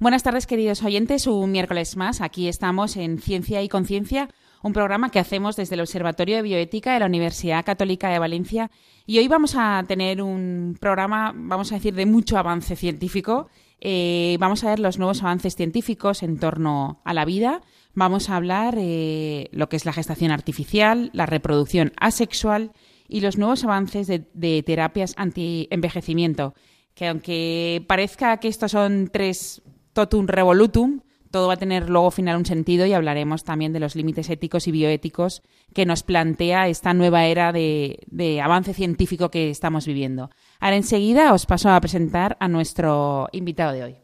Buenas tardes, queridos oyentes. Un miércoles más. Aquí estamos en Ciencia y Conciencia, un programa que hacemos desde el Observatorio de Bioética de la Universidad Católica de Valencia. Y hoy vamos a tener un programa, vamos a decir, de mucho avance científico. Eh, vamos a ver los nuevos avances científicos en torno a la vida. Vamos a hablar eh, lo que es la gestación artificial, la reproducción asexual y los nuevos avances de, de terapias anti-envejecimiento. Que aunque parezca que estos son tres totum revolutum, todo va a tener luego final un sentido y hablaremos también de los límites éticos y bioéticos que nos plantea esta nueva era de, de, avance científico que estamos viviendo. Ahora enseguida os paso a presentar a nuestro invitado de hoy.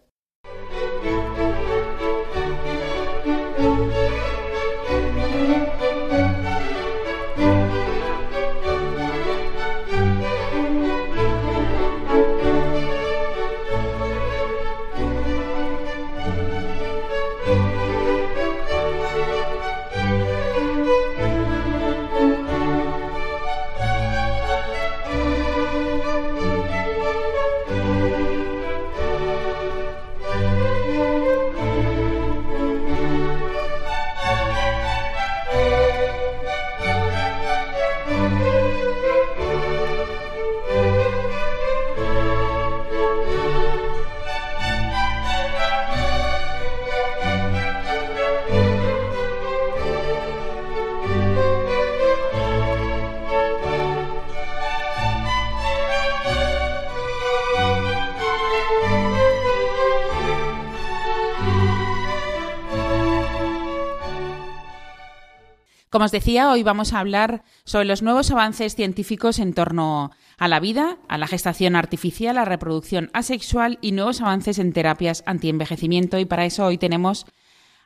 Como os decía, hoy vamos a hablar sobre los nuevos avances científicos en torno a la vida, a la gestación artificial, a la reproducción asexual y nuevos avances en terapias antienvejecimiento. Y para eso hoy tenemos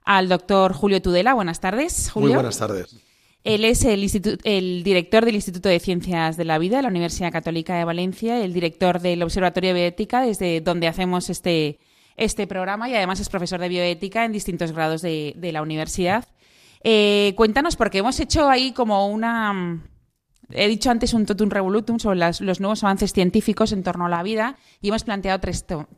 al doctor Julio Tudela. Buenas tardes, Julio. Muy buenas tardes. Él es el, el, director del Instituto de Ciencias de la Vida de la Universidad Católica de Valencia, el director del Observatorio de Bioética, desde donde hacemos este, este programa, y además es profesor de bioética en distintos grados de, de la universidad. Eh, cuéntanos, porque hemos hecho ahí como una... He dicho antes un totum revolutum sobre los nuevos avances científicos en torno a la vida y hemos planteado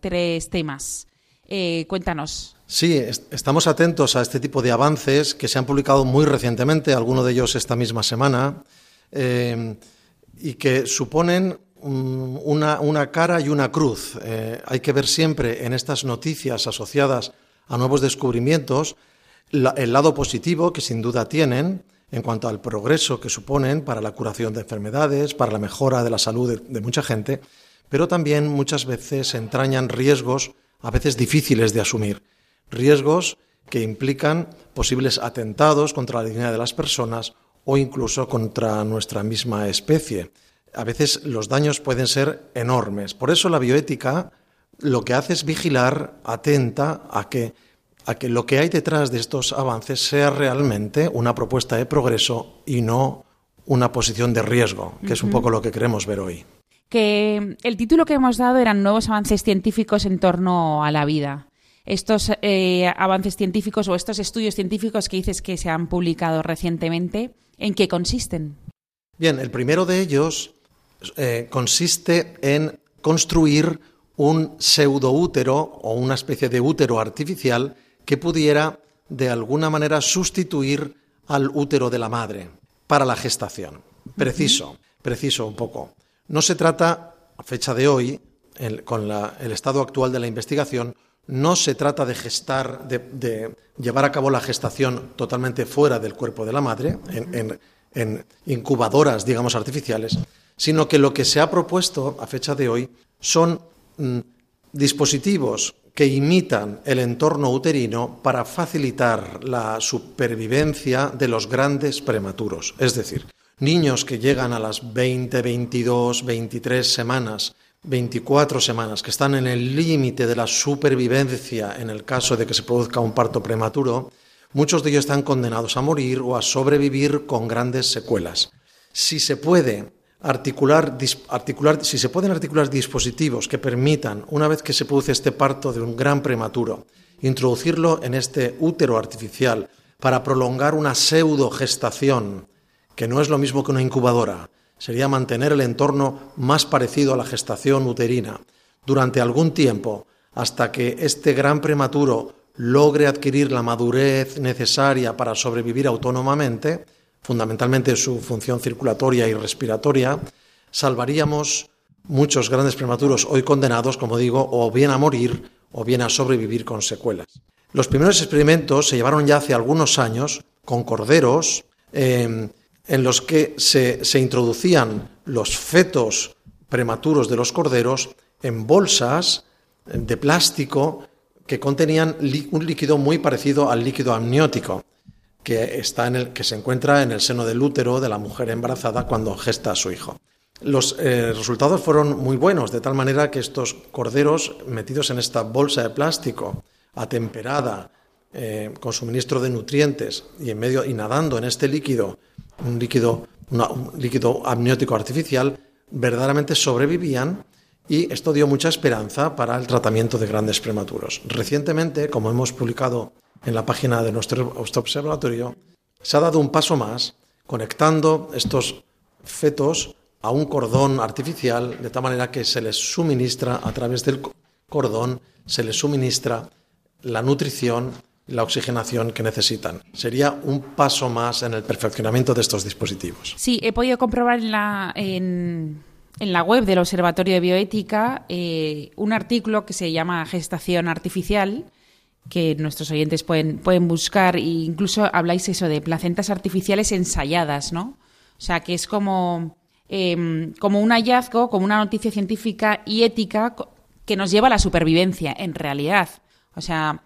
tres, temas. Eh, cuéntanos. Sí, est estamos atentos a este tipo de avances que se han publicado muy recientemente, algunos de ellos esta misma semana, eh, y que suponen una, una, cara y una cruz. Eh, hay que ver siempre en estas noticias asociadas a nuevos descubrimientos el lado positivo que sin duda tienen en cuanto al progreso que suponen para la curación de enfermedades, para la mejora de la salud de, de mucha gente, pero también muchas veces entrañan riesgos a veces difíciles de asumir, riesgos que implican posibles atentados contra la dignidad de las personas o incluso contra nuestra misma especie. A veces los daños pueden ser enormes. Por eso la bioética lo que hace es vigilar, atenta a que a que lo que hay detrás de estos avances sea realmente una propuesta de progreso y no una posición de riesgo, que uh -huh. es un poco lo que queremos ver hoy. Que el título que hemos dado eran nuevos avances científicos en torno a la vida. Estos eh, avances científicos o estos estudios científicos que dices que se han publicado recientemente, ¿en qué consisten? Bien, el primero de ellos eh, consiste en construir un pseudoútero o una especie de útero artificial que pudiera de alguna manera sustituir al útero de la madre para la gestación. Preciso, preciso un poco. No se trata, a fecha de hoy, el, con la, el estado actual de la investigación, no se trata de gestar, de, de, llevar a cabo la gestación totalmente fuera del cuerpo de la madre, en, en, en incubadoras, digamos, artificiales, sino que lo que se ha propuesto a fecha de hoy son mm, dispositivos que imitan el entorno uterino para facilitar la supervivencia de los grandes prematuros. Es decir, niños que llegan a las 20, 22, 23 semanas, 24 semanas, que están en el límite de la supervivencia en el caso de que se produzca un parto prematuro, muchos de ellos están condenados a morir o a sobrevivir con grandes secuelas. Si se puede articular, si se pueden articular dispositivos que permitan, una vez que se produce este parto de un gran prematuro, introducirlo en este útero artificial para prolongar una pseudo gestación, que no es lo mismo que una incubadora, sería mantener el entorno más parecido a la gestación uterina durante algún tiempo, hasta que este gran prematuro logre adquirir la madurez necesaria para sobrevivir autónomamente, fundamentalmente su función circulatoria y respiratoria, salvaríamos muchos grandes prematuros hoy condenados, como digo, o bien a morir o bien a sobrevivir con secuelas. Los primeros experimentos se llevaron ya hace algunos años con corderos eh, en los que se, se introducían los fetos prematuros de los corderos en bolsas de plástico que contenían un líquido muy parecido al líquido amniótico que, está en el, que se encuentra en el seno del útero de la mujer embarazada cuando gesta a su hijo. Los eh, resultados fueron muy buenos, de tal manera que estos corderos metidos en esta bolsa de plástico, atemperada, eh, con suministro de nutrientes y, en medio, y nadando en este líquido, un líquido, un líquido amniótico artificial, verdaderamente sobrevivían y esto dio mucha esperanza para el tratamiento de grandes prematuros. Recientemente, como hemos publicado en la página de nuestro, observatorio, se ha dado un paso más conectando estos fetos a un cordón artificial de tal manera que se les suministra a través del cordón, se les suministra la nutrición y la oxigenación que necesitan. Sería un paso más en el perfeccionamiento de estos dispositivos. Sí, he podido comprobar en la, en, la web del Observatorio de Bioética eh, un artículo que se llama Gestación Artificial, que nuestros oyentes pueden, pueden buscar, e incluso habláis eso de placentas artificiales ensayadas, ¿no? O sea, que es como, em, como un hallazgo, como una noticia científica y ética que nos lleva a la supervivencia, en realidad. O sea,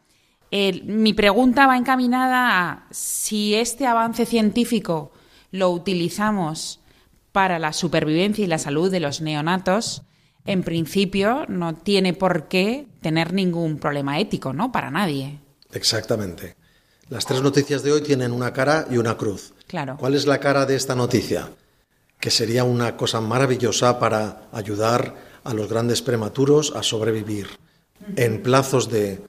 mi pregunta va encaminada a si este avance científico lo utilizamos para la supervivencia y la salud de los neonatos, en principio no tiene por qué tener ningún problema ético, ¿no? Para nadie. Exactamente. Las tres noticias de hoy tienen una cara y una cruz. Claro. ¿Cuál es la cara de esta noticia? Que sería una cosa maravillosa para ayudar a los grandes prematuros a sobrevivir en plazos de,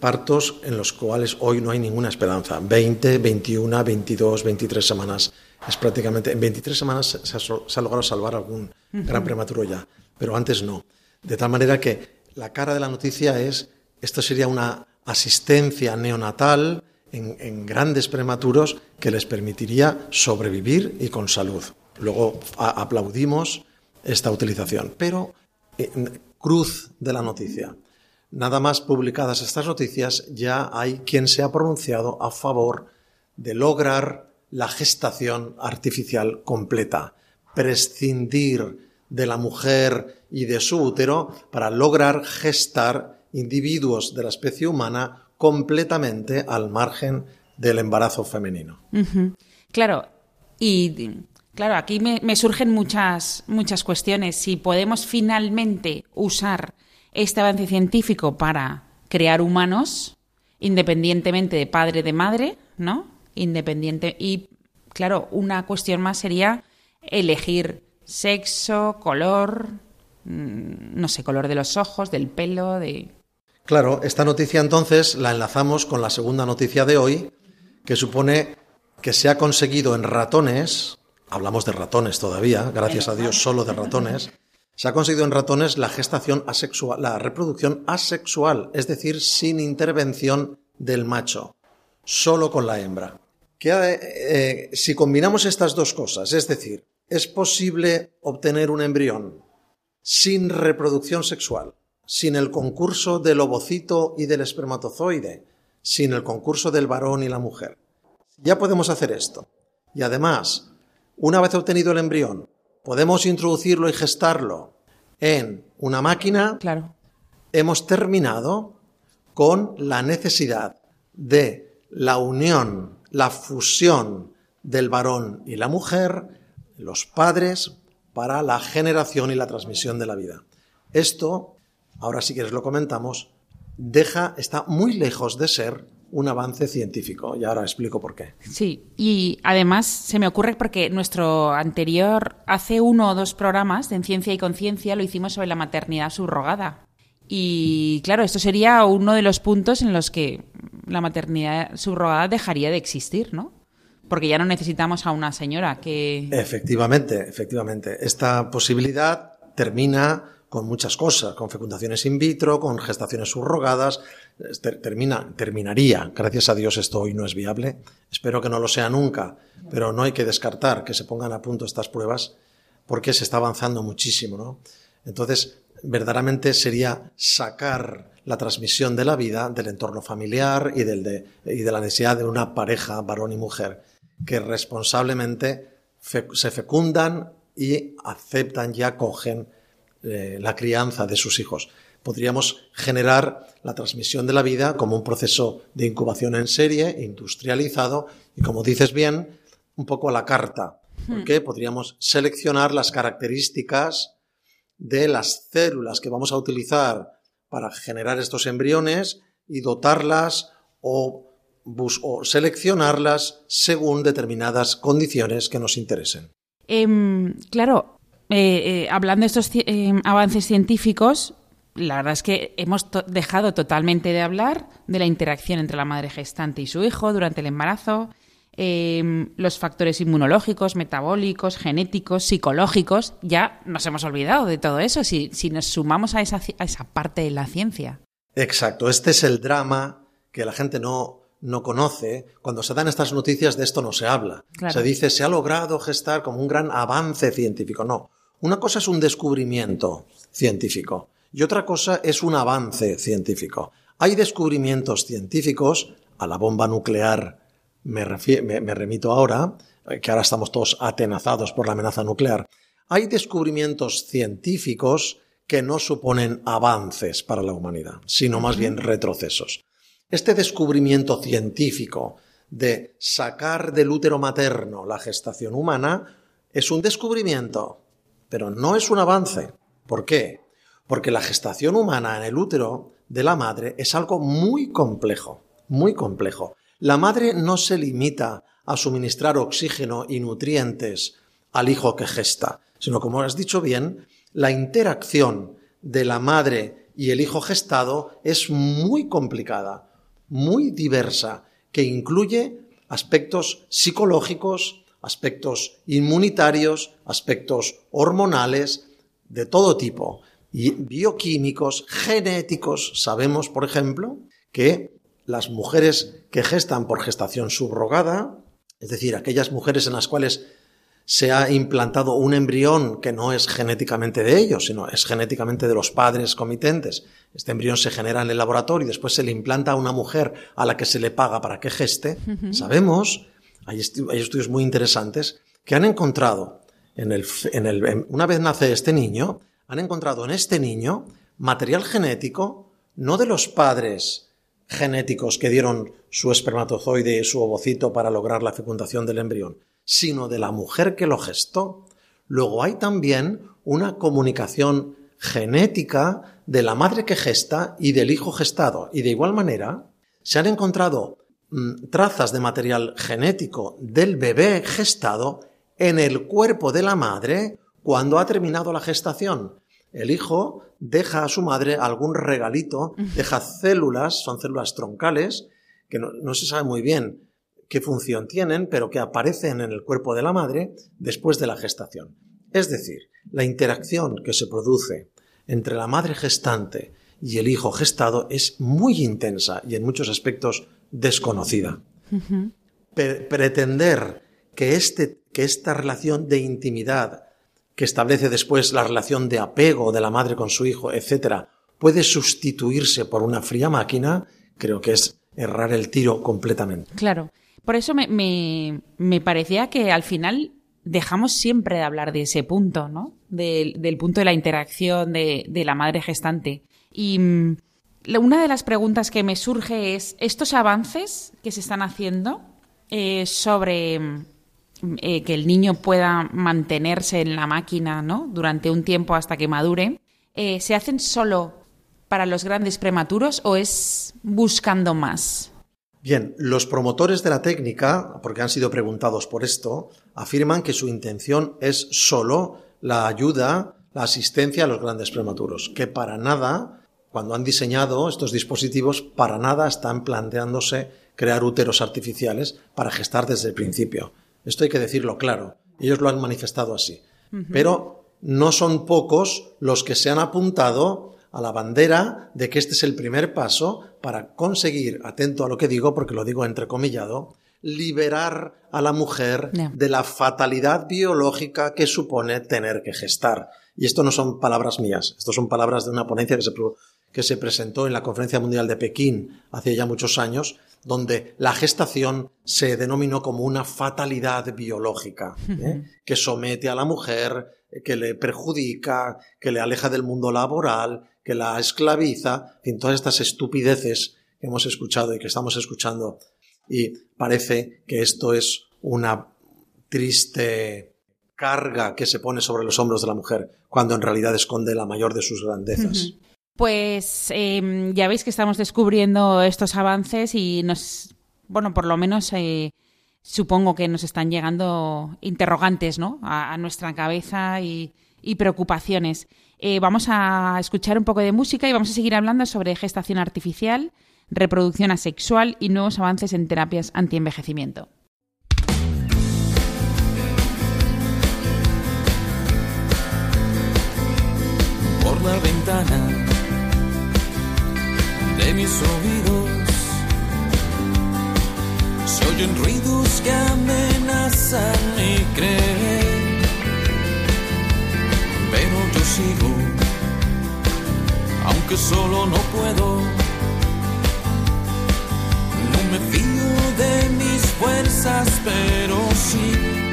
partos en los cuales hoy no hay ninguna esperanza. 20, 21, 22, 23 semanas. Es prácticamente, en 23 semanas se ha, logrado salvar algún gran prematuro ya pero antes no. De tal manera que la cara de la noticia es, esto sería una asistencia neonatal en, grandes prematuros que les permitiría sobrevivir y con salud. Luego aplaudimos esta utilización. Pero, eh, cruz de la noticia. Nada más publicadas estas noticias, ya hay quien se ha pronunciado a favor de lograr la gestación artificial completa, prescindir de la mujer y de su útero para lograr gestar individuos de la especie humana completamente al margen del embarazo femenino. Claro, y claro, aquí me, surgen muchas, muchas cuestiones. Si podemos finalmente usar este avance científico para crear humanos, independientemente de padre de madre, ¿no? Independiente. Y claro, una cuestión más sería elegir sexo, color, mm, no sé, color de los ojos, del pelo, de... Claro, esta noticia entonces la enlazamos con la segunda noticia de hoy, que supone que se ha conseguido en ratones, hablamos de ratones todavía, gracias a Dios solo de ratones, se ha conseguido en ratones la gestación asexual, la reproducción asexual, es decir, sin intervención del macho, solo con la hembra. Que, eh, si combinamos estas dos cosas, es decir, es posible obtener un embrión sin reproducción sexual, sin el concurso del ovocito y del espermatozoide, sin el concurso del varón y la mujer. Ya podemos hacer esto. Y además, una vez obtenido el embrión, podemos introducirlo y gestarlo en una máquina. Claro. Hemos terminado con la necesidad de la unión, la fusión del varón y la mujer los padres para la generación y la transmisión de la vida. Esto, ahora si quieres lo comentamos, deja, está muy lejos de ser un avance científico. Y ahora explico por qué. Sí, y además se me ocurre porque nuestro anterior, hace uno o dos programas en Ciencia y Conciencia, lo hicimos sobre la maternidad subrogada. Y claro, esto sería uno de los puntos en los que la maternidad subrogada dejaría de existir, ¿no? Porque ya no necesitamos a una señora que... Efectivamente, efectivamente. Esta posibilidad termina con muchas cosas, con fecundaciones in vitro, con gestaciones subrogadas, termina, terminaría. Gracias a Dios esto hoy no es viable. Espero que no lo sea nunca, pero no hay que descartar que se pongan a punto estas pruebas porque se está avanzando muchísimo, ¿no? Entonces, verdaderamente sería sacar la transmisión de la vida del entorno familiar y, del de, y de la necesidad de una pareja, varón y mujer, que responsablemente se fecundan y aceptan y acogen eh, la crianza de sus hijos. Podríamos generar la transmisión de la vida como un proceso de incubación en serie, industrializado, y como dices bien, un poco a la carta, porque hmm. podríamos seleccionar las características de las células que vamos a utilizar para generar estos embriones y dotarlas o, seleccionarlas según determinadas condiciones que nos interesen. Em, claro, eh, eh, hablando de estos eh, avances científicos, la verdad es que hemos dejado totalmente de hablar de la interacción entre la madre gestante y su hijo durante el embarazo, em, los factores inmunológicos, metabólicos, genéticos, psicológicos. Ya nos hemos olvidado de todo eso si, nos sumamos a esa, parte de la ciencia. Exacto, este es el drama que la gente no, no conoce, cuando se dan estas noticias de esto no se habla. Se dice se ha logrado gestar como un gran avance científico. No, una cosa es un descubrimiento científico y otra cosa es un avance científico. Hay descubrimientos científicos, a la bomba nuclear me, remito ahora, eh, que ahora estamos todos atenazados por la amenaza nuclear. Hay descubrimientos científicos que no suponen avances para la humanidad, sino más bien retrocesos. Este descubrimiento científico de sacar del útero materno la gestación humana es un descubrimiento pero no es un avance. ¿Por qué? Porque la gestación humana en el útero de la madre es algo muy complejo, muy complejo. La madre no se limita a suministrar oxígeno y nutrientes al hijo que gesta, sino, como has dicho bien, la interacción de la madre y el hijo gestado es muy complicada, muy diversa, que incluye aspectos psicológicos, aspectos inmunitarios, aspectos hormonales, de todo tipo, y bioquímicos, genéticos. Sabemos, por ejemplo, que las mujeres que gestan por gestación subrogada, es decir, aquellas mujeres en las cuales se ha implantado un embrión que no es genéticamente de ellos, sino es genéticamente de los padres comitentes. Este embrión se genera en el laboratorio y después se le implanta a una mujer a la que se le paga para que geste. Sabemos hay, estudios muy interesantes que han encontrado, en el, en una vez nace este niño, han encontrado en este niño material genético, no de los padres genéticos que dieron su espermatozoide y su ovocito para lograr la fecundación del embrión, sino de la mujer que lo gestó. Luego hay también una comunicación genética de la madre que gesta y del hijo gestado. Y de igual manera, se han encontrado Mm, trazas de material genético del bebé gestado en el cuerpo de la madre cuando ha terminado la gestación. El hijo deja a su madre algún regalito, deja células, son células troncales, que no, se sabe muy bien qué función tienen, pero que aparecen en el cuerpo de la madre después de la gestación. Es decir, la interacción que se produce entre la madre gestante y el hijo gestado es muy intensa y en muchos aspectos desconocida. pretender que, este, que esta relación de intimidad que establece después la relación de apego de la madre con su hijo, etcétera, puede sustituirse por una fría máquina, creo que es errar el tiro completamente. Claro. Por eso me, me, parecía que al final dejamos siempre de hablar de ese punto, ¿no? Del, del punto de la interacción de, de la madre gestante. Y mm, una de las preguntas que me surge es, ¿estos avances que se están haciendo eh, sobre mm, eh, que el niño pueda mantenerse en la máquina ¿no? durante un tiempo hasta que madure, eh, ¿se hacen solo para los grandes prematuros o es buscando más? Bien, los promotores de la técnica, porque han sido preguntados por esto, afirman que su intención es solo la ayuda, la asistencia a los grandes prematuros, que para nada, cuando han diseñado estos dispositivos, para nada están planteándose crear úteros artificiales para gestar desde el principio. Esto hay que decirlo claro. Ellos lo han manifestado así. Pero no son pocos los que se han apuntado a la bandera de que este es el primer paso para conseguir, atento a lo que digo porque lo digo entrecomillado, liberar a la mujer de la fatalidad biológica que supone tener que gestar. Y esto no son palabras mías, esto son palabras de una ponencia que se, que se presentó en la Conferencia Mundial de Pekín hace ya muchos años, donde la gestación se denominó como una fatalidad biológica, ¿eh? que somete a la mujer, que le perjudica, que le aleja del mundo laboral, que la esclaviza, en todas estas estupideces que hemos escuchado y que estamos escuchando. Y parece que esto es una triste carga que se pone sobre los hombros de la mujer, cuando en realidad esconde la mayor de sus grandezas. Pues em, ya veis que estamos descubriendo estos avances y nos, bueno, por lo menos eh, supongo que nos están llegando interrogantes, ¿no? A, nuestra cabeza y preocupaciones. Eh, vamos a escuchar un poco de música y vamos a seguir hablando sobre gestación artificial, reproducción asexual y nuevos avances en terapias antienvejecimiento. Por la ventana de mis oídos se oyen ruidos que amenazan mi creer pero yo sigo, aunque solo no puedo. No me fío de mis fuerzas, pero sí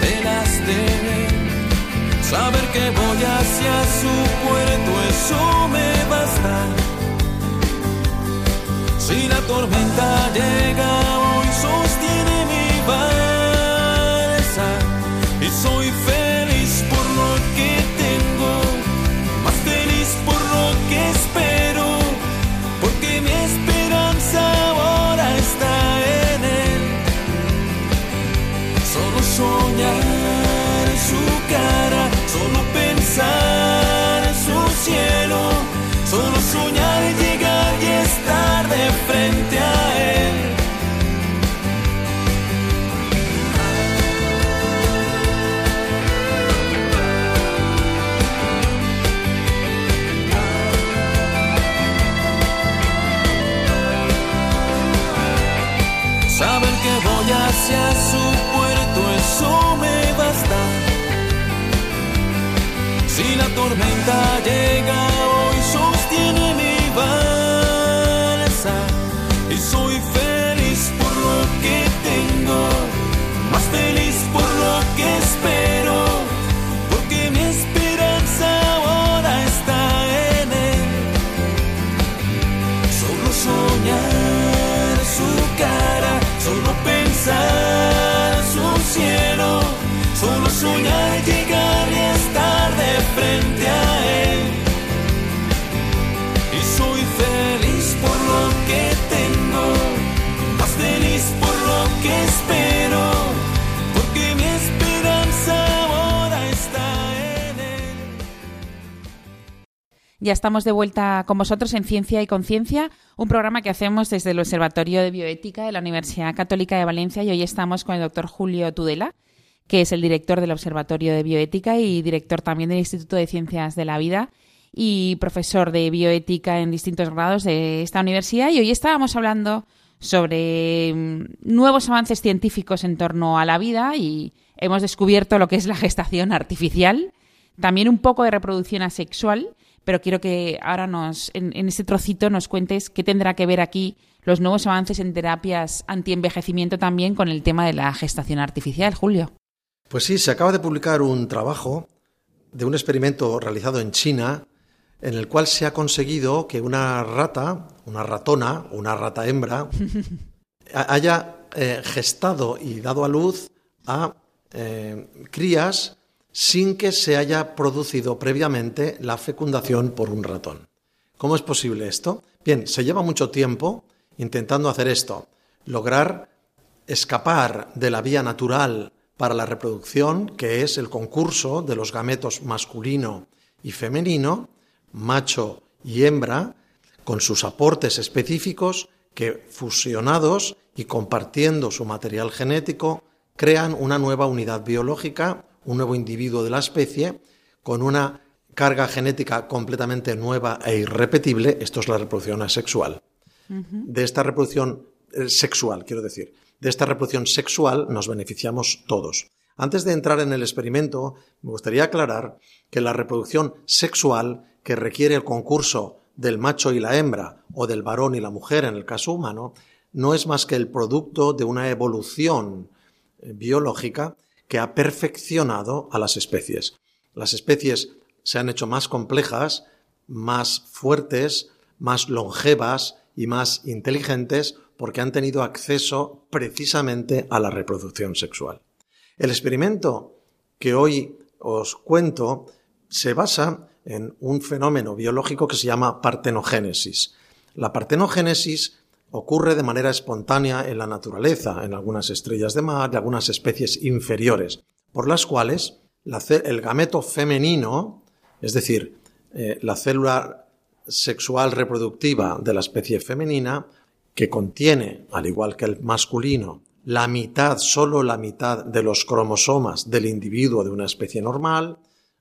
de las de Saber que voy hacia su puerto, eso me basta. Si la tormenta llega tormenta llega Ya estamos de vuelta con vosotros en Ciencia y Conciencia un programa que hacemos desde el Observatorio de Bioética de la Universidad Católica de Valencia y hoy estamos con el doctor Julio Tudela, que es el director del Observatorio de Bioética y director también del Instituto de Ciencias de la Vida y profesor de bioética en distintos grados de esta universidad. Y hoy estábamos hablando sobre mm, nuevos avances científicos en torno a la vida y hemos descubierto lo que es la gestación artificial, también un poco de reproducción asexual pero quiero que ahora nos, en, este trocito nos cuentes qué tendrá que ver aquí los nuevos avances en terapias antienvejecimiento también con el tema de la gestación artificial, Julio. Pues sí, se acaba de publicar un trabajo de un experimento realizado en China en el cual se ha conseguido que una rata, una ratona, una rata hembra, haya eh, gestado y dado a luz a eh, crías sin que se haya producido previamente la fecundación por un ratón. ¿Cómo es posible esto? Bien, se lleva mucho tiempo intentando hacer esto. lograr escapar de la vía natural para la reproducción, que es el concurso de los gametos masculino y femenino, macho y hembra, con sus aportes específicos que fusionados y compartiendo su material genético crean una nueva unidad biológica, un nuevo individuo de la especie, con una carga genética completamente nueva e irrepetible, esto es la reproducción asexual. De esta reproducción eh, sexual, quiero decir, de esta reproducción sexual nos beneficiamos todos. Antes de entrar en el experimento, me gustaría aclarar que la reproducción sexual, que requiere el concurso del macho y la hembra, o del varón y la mujer en el caso humano, no es más que el producto de una evolución eh, biológica que ha perfeccionado a las especies. Las especies se han hecho más complejas, más fuertes, más longevas y más inteligentes porque han tenido acceso precisamente a la reproducción sexual. El experimento que hoy os cuento se basa en un fenómeno biológico que se llama partenogénesis. La partenogénesis ocurre de manera espontánea en la naturaleza, en algunas estrellas de mar y algunas especies inferiores, por las cuales el gameto femenino, es decir, eh, la célula sexual reproductiva de la especie femenina, que contiene, al igual que el masculino, la mitad, solo la mitad de los cromosomas del individuo de una especie normal,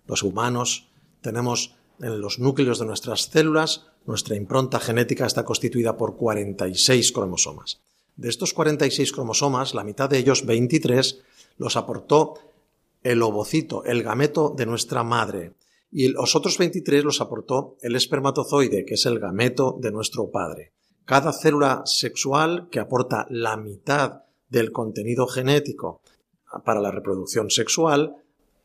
los humanos tenemos en los núcleos de nuestras células, nuestra impronta genética está constituida por 46 cromosomas. De estos 46 cromosomas, la mitad de ellos, 23, los aportó el ovocito, el gameto de nuestra madre, y los otros 23 los aportó el espermatozoide, que es el gameto de nuestro padre. Cada célula sexual que aporta la mitad del contenido genético para la reproducción sexual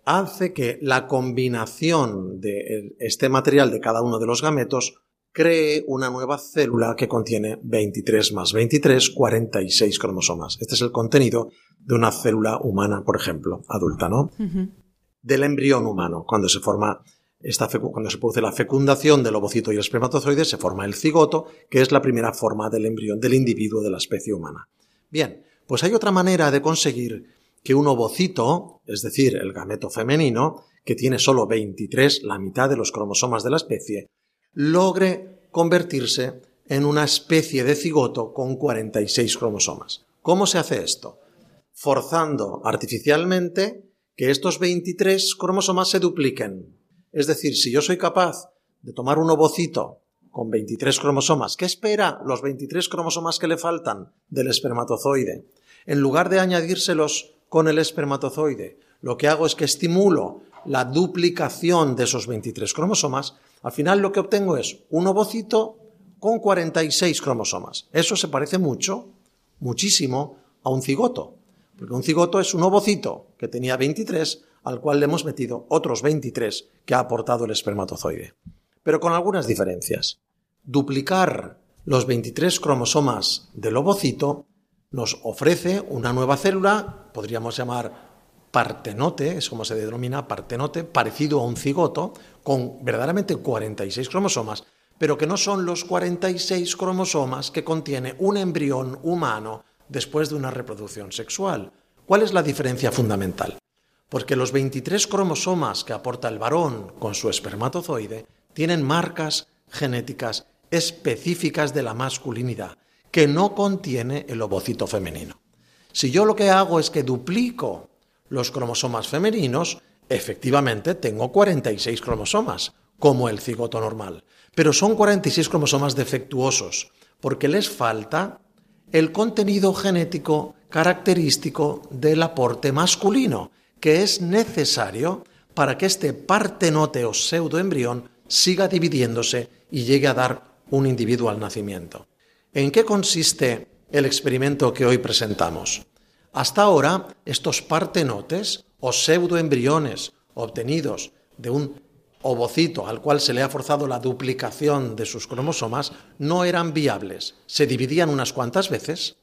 hace que la combinación de este material de cada uno de los gametos cree una nueva célula que contiene 23 más 23, 46 cromosomas. Este es el contenido de una célula humana, por ejemplo, adulta, ¿no? Del embrión humano, cuando se forma cuando se produce la fecundación del ovocito y el espermatozoide, se forma el cigoto, que es la primera forma del embrión del individuo de la especie humana. Bien, pues hay otra manera de conseguir que un ovocito, es decir, el gameto femenino, que tiene solo 23, la mitad de los cromosomas de la especie, logre convertirse en una especie de cigoto con 46 cromosomas. ¿Cómo se hace esto? Forzando artificialmente que estos 23 cromosomas se dupliquen. Es decir, si yo soy capaz de tomar un ovocito con 23 cromosomas, ¿qué espera los 23 cromosomas que le faltan del espermatozoide? En lugar de añadírselos con el espermatozoide, lo que hago es que estimulo la duplicación de esos 23 cromosomas, al final lo que obtengo es un ovocito con 46 cromosomas. Eso se parece mucho, muchísimo, a un cigoto, porque un cigoto es un ovocito que tenía 23 al cual le hemos metido otros 23 que ha aportado el espermatozoide. Pero con algunas diferencias. Duplicar los 23 cromosomas del ovocito nos ofrece una nueva célula, podríamos llamar partenote, es como se denomina partenote, parecido a un cigoto, con verdaderamente 46 cromosomas, pero que no son los 46 cromosomas que contiene un embrión humano después de una reproducción sexual. ¿Cuál es la diferencia fundamental? porque los 23 cromosomas que aporta el varón con su espermatozoide tienen marcas genéticas específicas de la masculinidad que no contiene el ovocito femenino. Si yo lo que hago es que duplico los cromosomas femeninos, efectivamente tengo 46 cromosomas, como el cigoto normal, pero son 46 cromosomas defectuosos, porque les falta el contenido genético característico del aporte masculino, que es necesario para que este partenote o pseudoembrión siga dividiéndose y llegue a dar un individuo al nacimiento. ¿En qué consiste el experimento que hoy presentamos? Hasta ahora, estos partenotes o pseudoembriones obtenidos de un ovocito al cual se le ha forzado la duplicación de sus cromosomas no eran viables. Se dividían unas cuantas veces,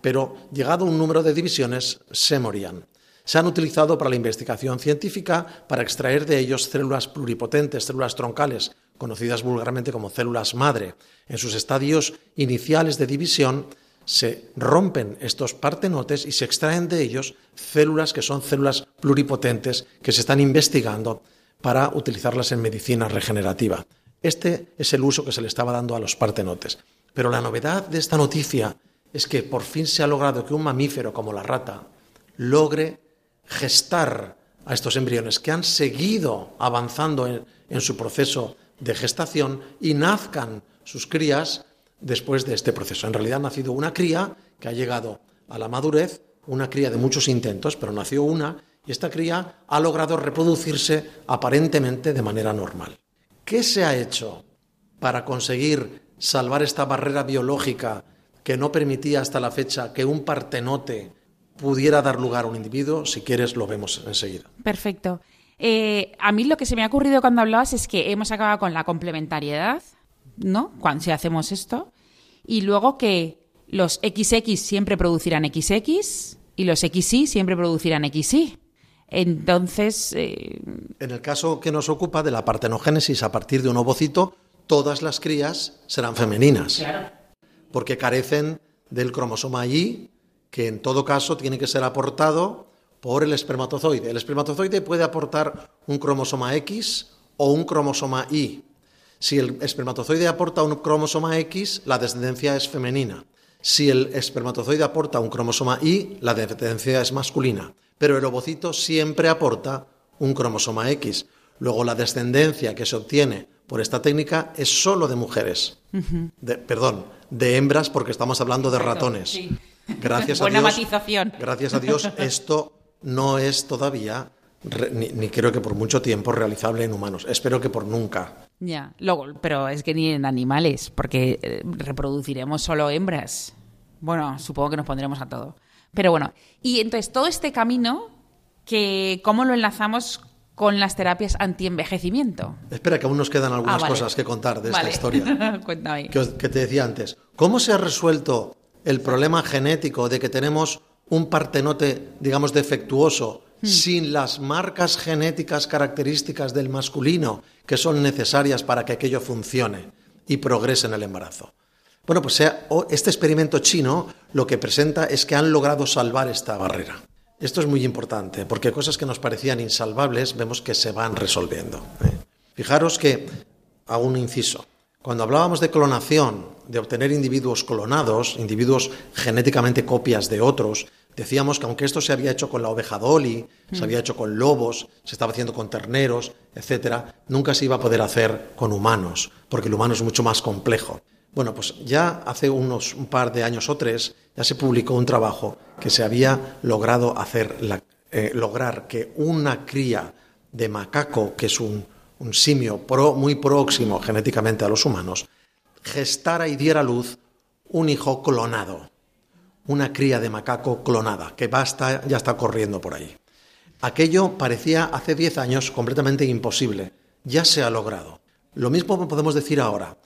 pero llegado un número de divisiones se morían se han utilizado para la investigación científica para extraer de ellos células pluripotentes, células troncales, conocidas vulgarmente como células madre. En sus estadios iniciales de división se rompen estos partenotes y se extraen de ellos células que son células pluripotentes que se están investigando para utilizarlas en medicina regenerativa. Este es el uso que se le estaba dando a los partenotes. Pero la novedad de esta noticia es que por fin se ha logrado que un mamífero como la rata logre gestar a estos embriones que han seguido avanzando en, su proceso de gestación y nazcan sus crías después de este proceso. En realidad ha nacido una cría que ha llegado a la madurez, una cría de muchos intentos, pero nació una y esta cría ha logrado reproducirse aparentemente de manera normal. ¿Qué se ha hecho para conseguir salvar esta barrera biológica que no permitía hasta la fecha que un partenote pudiera dar lugar a un individuo? Si quieres, lo vemos enseguida. Perfecto. Eh, a mí lo que se me ha ocurrido cuando hablabas es que hemos acabado con la complementariedad, ¿no? Cuando si hacemos esto. Y luego que los XX siempre producirán XX y los XY siempre producirán XY. Entonces. Eh, en el caso que nos ocupa de la partenogénesis a partir de un ovocito, todas las crías serán femeninas. Claro. Porque carecen del cromosoma Y, que en todo caso tiene que ser aportado por el espermatozoide. El espermatozoide puede aportar un cromosoma X o un cromosoma Y. Si el espermatozoide aporta un cromosoma X, la descendencia es femenina. Si el espermatozoide aporta un cromosoma Y, la descendencia es masculina. Pero el ovocito siempre aporta un cromosoma X. Luego la descendencia que se obtiene por esta técnica es solo de mujeres. perdón, de hembras porque estamos hablando de ratones. Gracias a Dios. matización. Gracias a Dios, esto no es todavía, ni, creo que por mucho tiempo, realizable en humanos. Espero que por nunca. Ya, luego, pero es que ni en animales, porque eh, reproduciremos solo hembras. Bueno, supongo que nos pondremos a todo. Pero bueno, y entonces todo este camino, que ¿cómo lo enlazamos con las terapias antienvejecimiento? Espera, que aún nos quedan algunas ah, cosas que contar de esta historia. Cuéntame. Que, que te decía antes. ¿Cómo se ha resuelto el problema genético de que tenemos un partenote, digamos, defectuoso, hmm. sin las marcas genéticas características del masculino que son necesarias para que aquello funcione y progrese en el embarazo. Bueno, pues este experimento chino lo que presenta es que han logrado salvar esta barrera. Esto es muy importante, porque cosas que nos parecían insalvables vemos que se van resolviendo. ¿eh? Fijaros que, hago un inciso, cuando hablábamos de clonación, de obtener individuos clonados, individuos genéticamente copias de otros, decíamos que aunque esto se había hecho con la oveja Dolly, se había hecho con lobos, se estaba haciendo con terneros, etcétera, nunca se iba a poder hacer con humanos, porque el humano es mucho más complejo. Bueno, pues ya hace unos un par de años o tres ya se publicó un trabajo que se había logrado hacer, eh, lograr que una cría de macaco, que es un un simio muy próximo genéticamente a los humanos, gestara y diera luz un hijo clonado, una cría de macaco clonada, que basta, ya está corriendo por ahí. Aquello parecía hace 10 años completamente imposible. Ya se ha logrado. Lo mismo podemos decir ahora.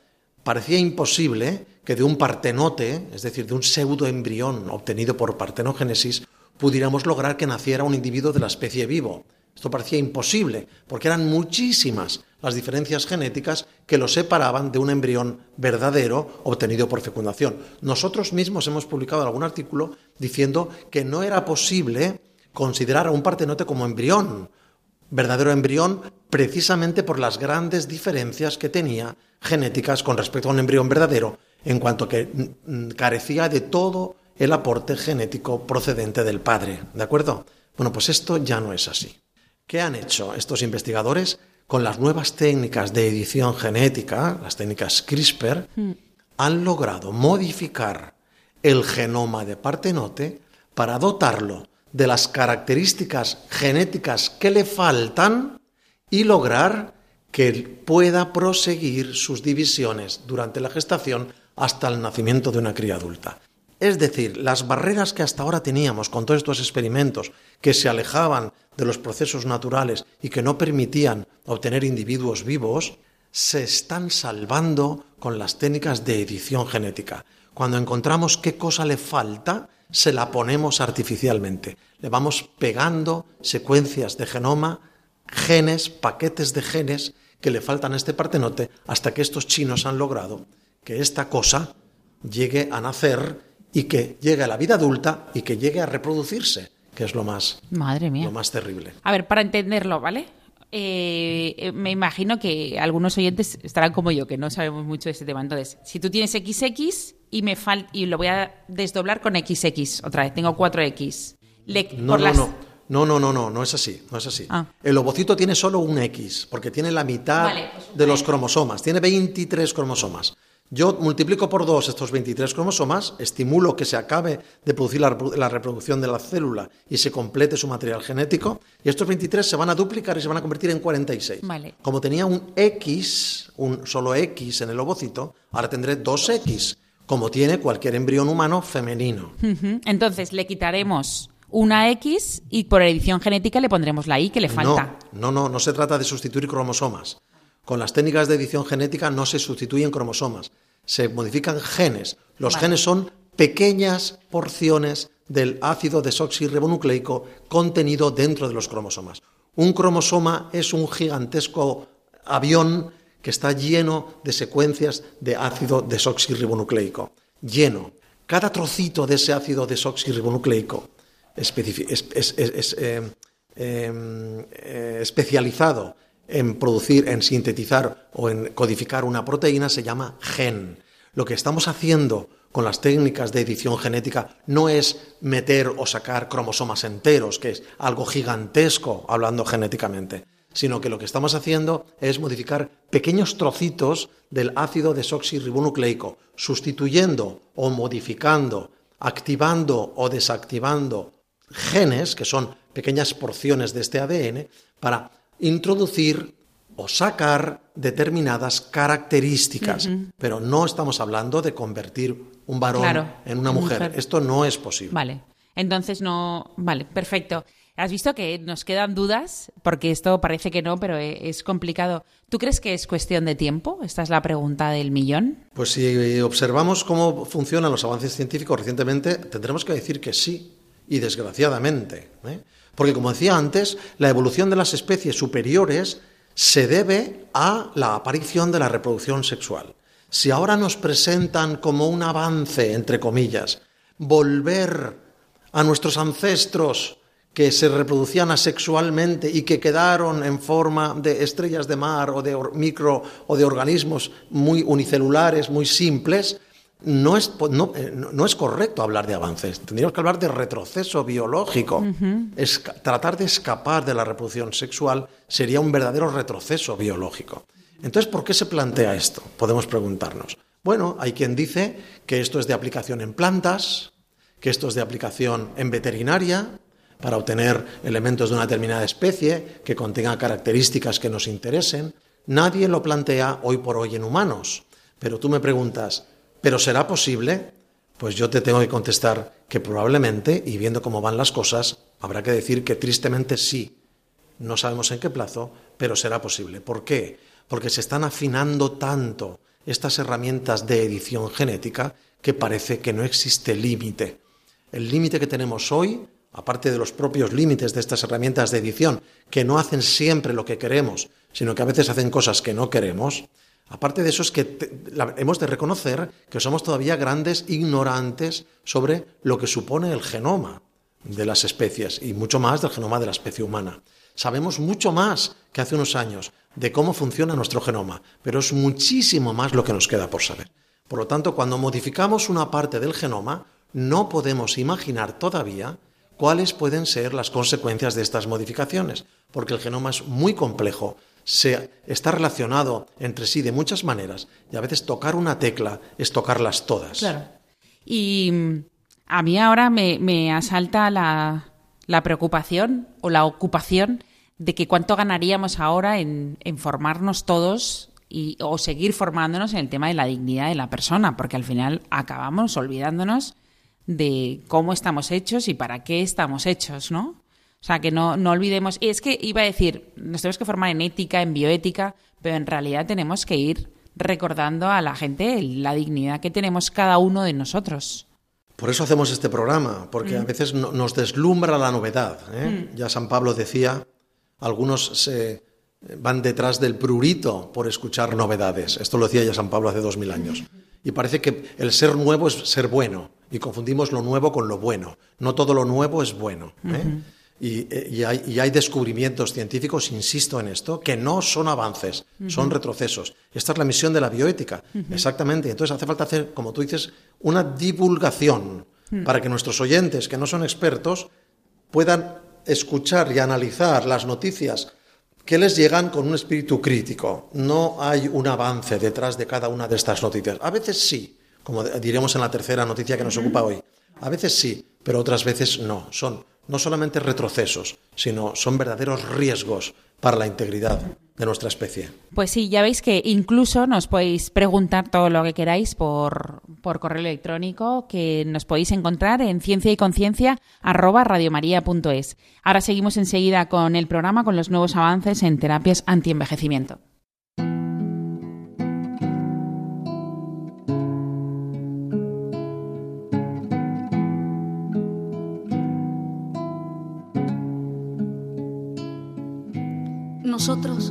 Parecía imposible que de un partenote, es decir, de un pseudoembrión obtenido por partenogénesis, pudiéramos lograr que naciera un individuo de la especie vivo. Esto parecía imposible, porque eran muchísimas las diferencias genéticas que lo separaban de un embrión verdadero obtenido por fecundación. Nosotros mismos hemos publicado algún artículo diciendo que no era posible considerar a un partenote como embrión, verdadero embrión, precisamente por las grandes diferencias que tenía genéticas con respecto a un embrión verdadero, en cuanto que carecía de todo el aporte genético procedente del padre. ¿De acuerdo? Bueno, pues esto ya no es así. ¿Qué han hecho estos investigadores con las nuevas técnicas de edición genética, las técnicas CRISPR? Hmm. Han logrado modificar el genoma de partenote para dotarlo de las características genéticas que le faltan y lograr que pueda proseguir sus divisiones durante la gestación hasta el nacimiento de una cría adulta. Es decir, las barreras que hasta ahora teníamos con todos estos experimentos que se alejaban de los procesos naturales y que no permitían obtener individuos vivos, se están salvando con las técnicas de edición genética. Cuando encontramos qué cosa le falta, se la ponemos artificialmente. Le vamos pegando secuencias de genoma, genes, paquetes de genes que le faltan a este partenote hasta que estos chinos han logrado que esta cosa llegue a nacer y que llegue a la vida adulta y que llegue a reproducirse, que es lo más, Madre mía. lo más terrible. A ver, para entenderlo, ¿vale? Eh, eh, me imagino que algunos oyentes estarán como yo, que no sabemos mucho de este tema. Entonces, si tú tienes XX y me fal y lo voy a desdoblar con XX otra vez, tengo 4X. Le- No, por no, las- no. No, no, no, no, no es así, no es así. Ah. El ovocito tiene solo un X, porque tiene la mitad Vale, pues de los cromosomas, tiene 23 cromosomas. Yo multiplico por dos estos 23 cromosomas, estimulo que se acabe de producir la, reprodu- la reproducción de la célula y se complete su material genético, y estos 23 se van a duplicar y se van a convertir en 46. Vale. Como tenía un X, un solo X en el ovocito, ahora tendré dos X, como tiene cualquier embrión humano femenino. Entonces, le quitaremos una X y por edición genética le pondremos la Y que le falta. No, no, no, no se trata de sustituir cromosomas. Con las técnicas de edición genética no se sustituyen cromosomas, se modifican genes. Los Vale. genes son pequeñas porciones del ácido desoxirribonucleico contenido dentro de los cromosomas. Un cromosoma es un gigantesco avión que está lleno de secuencias de ácido desoxirribonucleico. Lleno. Cada trocito de ese ácido desoxirribonucleico es- es- es- es, eh, eh, eh, especializado en producir, en sintetizar o en codificar una proteína se llama gen. Lo que estamos haciendo con las técnicas de edición genética no es meter o sacar cromosomas enteros, que es algo gigantesco hablando genéticamente, sino que lo que estamos haciendo es modificar pequeños trocitos del ácido desoxirribonucleico, sustituyendo o modificando, activando o desactivando genes, que son pequeñas porciones de este ADN, para introducir o sacar determinadas características. Pero no estamos hablando de convertir un varón Claro, en una mujer. mujer. Esto no es posible. Vale. Entonces no. Vale, perfecto. Has visto que nos quedan dudas, porque esto parece que no, pero e- es complicado. ¿Tú crees que es cuestión de tiempo? Esta es la pregunta del millón. Pues si observamos cómo funcionan los avances científicos recientemente, tendremos que decir que sí, y desgraciadamente. ¿eh? Porque, como decía antes, la evolución de las especies superiores se debe a la aparición de la reproducción sexual. Si ahora nos presentan como un avance, entre comillas, volver a nuestros ancestros que se reproducían asexualmente y que quedaron en forma de estrellas de mar o de micro o de organismos muy unicelulares, muy simples, no es, po- no, eh, no- es correcto hablar de avances. Tendríamos que hablar de retroceso biológico. Tratar de escapar de la reproducción sexual sería un verdadero retroceso biológico. Entonces, ¿por qué se plantea esto? Podemos preguntarnos. Bueno, hay quien dice que esto es de aplicación en plantas, que esto es de aplicación en veterinaria, para obtener elementos de una determinada especie que contengan características que nos interesen. Nadie lo plantea hoy por hoy en humanos. Pero tú me preguntas, ¿pero será posible? Pues yo te tengo que contestar que probablemente, y viendo cómo van las cosas, habrá que decir que tristemente sí. No sabemos en qué plazo, pero será posible. ¿Por qué? Porque se están afinando tanto estas herramientas de edición genética que parece que no existe límite. El límite que tenemos hoy, aparte de los propios límites de estas herramientas de edición, que no hacen siempre lo que queremos, sino que a veces hacen cosas que no queremos, aparte de eso es que hemos de reconocer que somos todavía grandes ignorantes sobre lo que supone el genoma de las especies y mucho más del genoma de la especie humana. Sabemos mucho más que hace unos años de cómo funciona nuestro genoma, pero es muchísimo más lo que nos queda por saber. Por lo tanto, cuando modificamos una parte del genoma, no podemos imaginar todavía cuáles pueden ser las consecuencias de estas modificaciones, porque el genoma es muy complejo, se está relacionado entre sí de muchas maneras y a veces tocar una tecla es tocarlas todas. Y mm, a mí ahora me, me asalta la, la preocupación o la ocupación de que cuánto ganaríamos ahora en, en formarnos todos y, o seguir formándonos en el tema de la dignidad de la persona, porque al final acabamos olvidándonos de cómo estamos hechos y para qué estamos hechos, ¿no? O sea, que no, no olvidemos. Y es que iba a decir, nos tenemos que formar en ética, en bioética, pero en realidad tenemos que ir recordando a la gente la dignidad que tenemos cada uno de nosotros. Por eso hacemos este programa, porque a veces no- nos deslumbra la novedad. ¿eh? Ya San Pablo decía, algunos se van detrás del prurito por escuchar novedades. Esto lo decía ya San Pablo hace dos mil años. Y parece que el ser nuevo es ser bueno. y confundimos lo nuevo con lo bueno. No todo lo nuevo es bueno. ¿eh? Y, hay, descubrimientos científicos, insisto en esto, que no son avances, son retrocesos. Esta es la misión de la bioética, exactamente. Entonces hace falta hacer, como tú dices, una divulgación para que nuestros oyentes, que no son expertos, puedan escuchar y analizar las noticias que les llegan con un espíritu crítico. No hay un avance detrás de cada una de estas noticias. A veces sí, como diremos en la tercera noticia que nos ocupa hoy. A veces sí, pero otras veces no. Son no solamente retrocesos, sino son verdaderos riesgos para la integridad de nuestra especie. Pues sí, ya veis que incluso nos podéis preguntar todo lo que queráis por, por correo electrónico, que nos podéis encontrar en ciencia y conciencia Ahora seguimos enseguida con el programa con los nuevos avances en terapias antienvejecimiento. Nosotros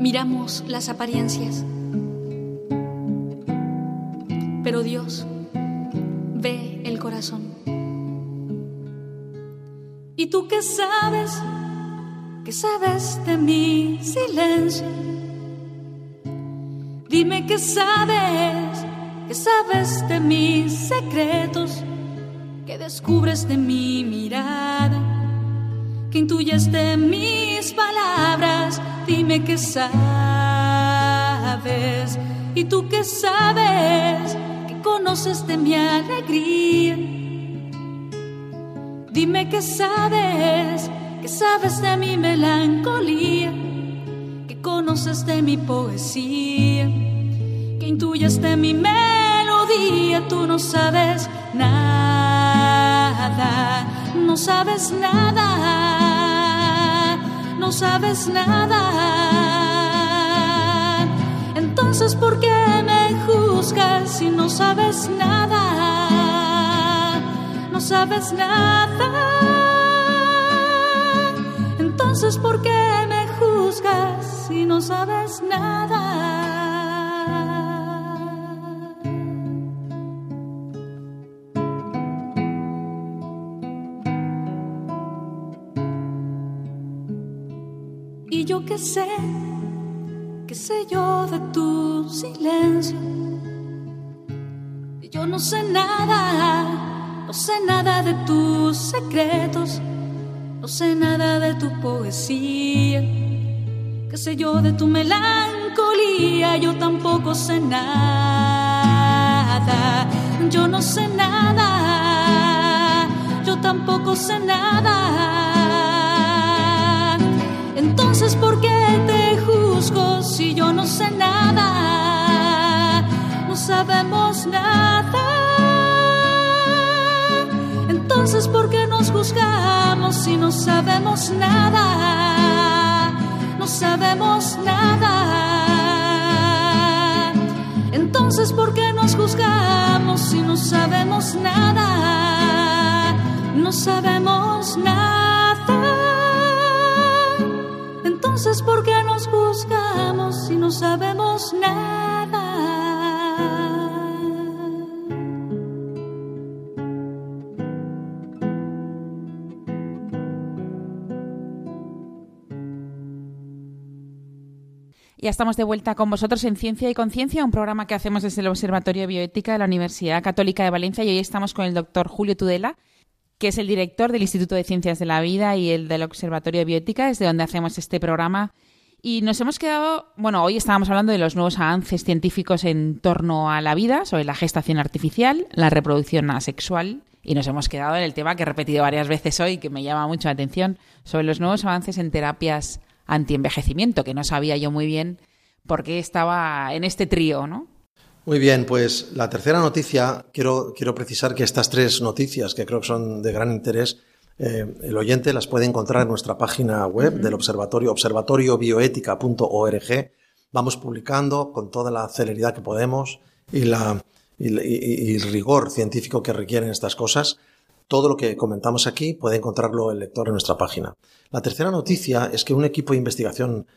miramos las apariencias, pero Dios ve el corazón. ¿Y tú qué sabes? ¿Qué sabes de mi silencio? Dime qué sabes, qué sabes de mis secretos, qué descubres de mi mirada, que intuyes de mí palabras, dime qué sabes. Y tú qué sabes, que conoces de mi alegría. Dime qué sabes, que sabes de mi melancolía, que conoces de mi poesía, que intuyes de mi melodía. Tú no sabes nada, no sabes nada no sabes nada. Entonces, ¿por qué me juzgas si no sabes nada? No sabes nada. Entonces, ¿por qué me juzgas si no sabes nada? Que sé, que sé yo de tu silencio. Yo no sé nada, no sé nada de tus secretos, no sé nada de tu poesía. Que sé yo de tu melancolía, yo tampoco sé nada. Yo no sé nada, yo tampoco sé nada entonces, ¿por qué te juzgo si yo no sé nada? No sabemos nada. Entonces, ¿por qué nos juzgamos si no sabemos nada? No sabemos nada. Entonces, ¿por qué nos juzgamos si no sabemos nada? No sabemos nada. Entonces, ¿por qué nos juzgamos si no sabemos nada? Ya estamos de vuelta con vosotros en Ciencia y Conciencia, un programa que hacemos desde el Observatorio Bioética de la Universidad Católica de Valencia y hoy estamos con el doctor Julio Tudela, que es el director del Instituto de Ciencias de la Vida y el del Observatorio de Bioética, desde donde hacemos este programa. Y nos hemos quedado, bueno, hoy estábamos hablando de los nuevos avances científicos en torno a la vida, sobre la gestación artificial, la reproducción asexual, y nos hemos quedado en el tema que he repetido varias veces hoy, que me llama mucho la atención, sobre los nuevos avances en terapias antienvejecimiento, que no sabía yo muy bien por qué estaba en este trío, ¿no? Muy bien, pues la tercera noticia, quiero, quiero precisar que estas tres noticias, que creo que son de gran interés, eh, el oyente las puede encontrar en nuestra página web del observatorio, observatoriobioética.org. Vamos publicando con toda la celeridad que podemos y, la, y, el rigor científico que requieren estas cosas. Todo lo que comentamos aquí puede encontrarlo el lector en nuestra página. La tercera noticia es que un equipo de investigación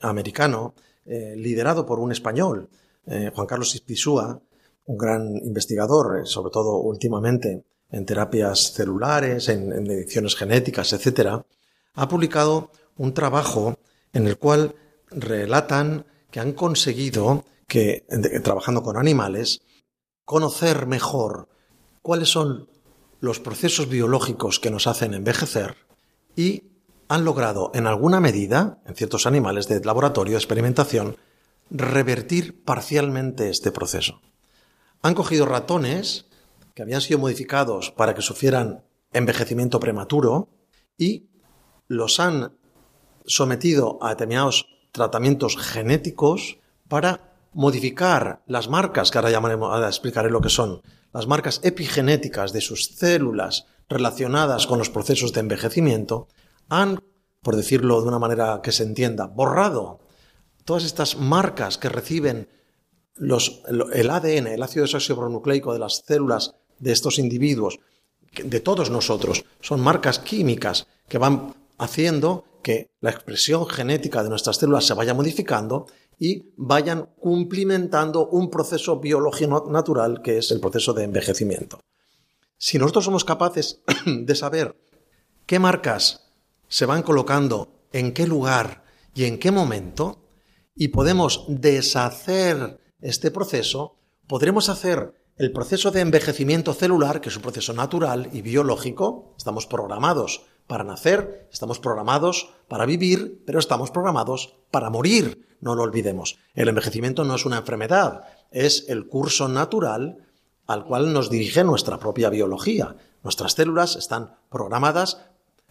americano, eh, liderado por un español, eh, Juan Carlos Ispisúa, un gran investigador, eh, sobre todo últimamente en terapias celulares, en, en ediciones genéticas, etc., ha publicado un trabajo en el cual relatan que han conseguido que, trabajando con animales, conocer mejor cuáles son los procesos biológicos que nos hacen envejecer y han logrado en alguna medida, en ciertos animales de laboratorio de experimentación, revertir parcialmente este proceso. Han cogido ratones que habían sido modificados para que sufrieran envejecimiento prematuro y los han sometido a determinados tratamientos genéticos para modificar las marcas, que ahora llamaremos, ahora explicaré lo que son, las marcas epigenéticas de sus células relacionadas con los procesos de envejecimiento, han, por decirlo de una manera que se entienda, borrado todas estas marcas que reciben el ADN, el ácido desoxirribonucleico de las células de estos individuos, de todos nosotros, son marcas químicas que van haciendo que la expresión genética de nuestras células se vaya modificando y vayan cumplimentando un proceso biológico natural que es el proceso de envejecimiento. Si nosotros somos capaces de saber qué marcas se van colocando en qué lugar y en qué momento, y podemos deshacer este proceso, podremos hacer el proceso de envejecimiento celular, que es un proceso natural y biológico, estamos programados para nacer, estamos programados para vivir, pero estamos programados para morir. No lo olvidemos. El envejecimiento no es una enfermedad, es el curso natural al cual nos dirige nuestra propia biología. Nuestras células están programadas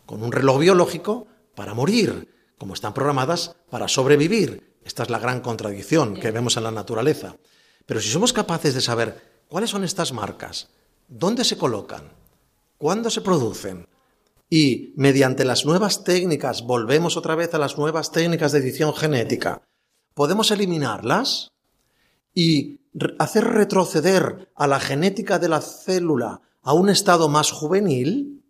con un reloj biológico para morir, como están programadas para sobrevivir. Esta es la gran contradicción que vemos en la naturaleza. Pero si somos capaces de saber cuáles son estas marcas, dónde se colocan, cuándo se producen, y mediante las nuevas técnicas, volvemos otra vez a las nuevas técnicas de edición genética, podemos eliminarlas y hacer retroceder a la genética de la célula a un estado más juvenil,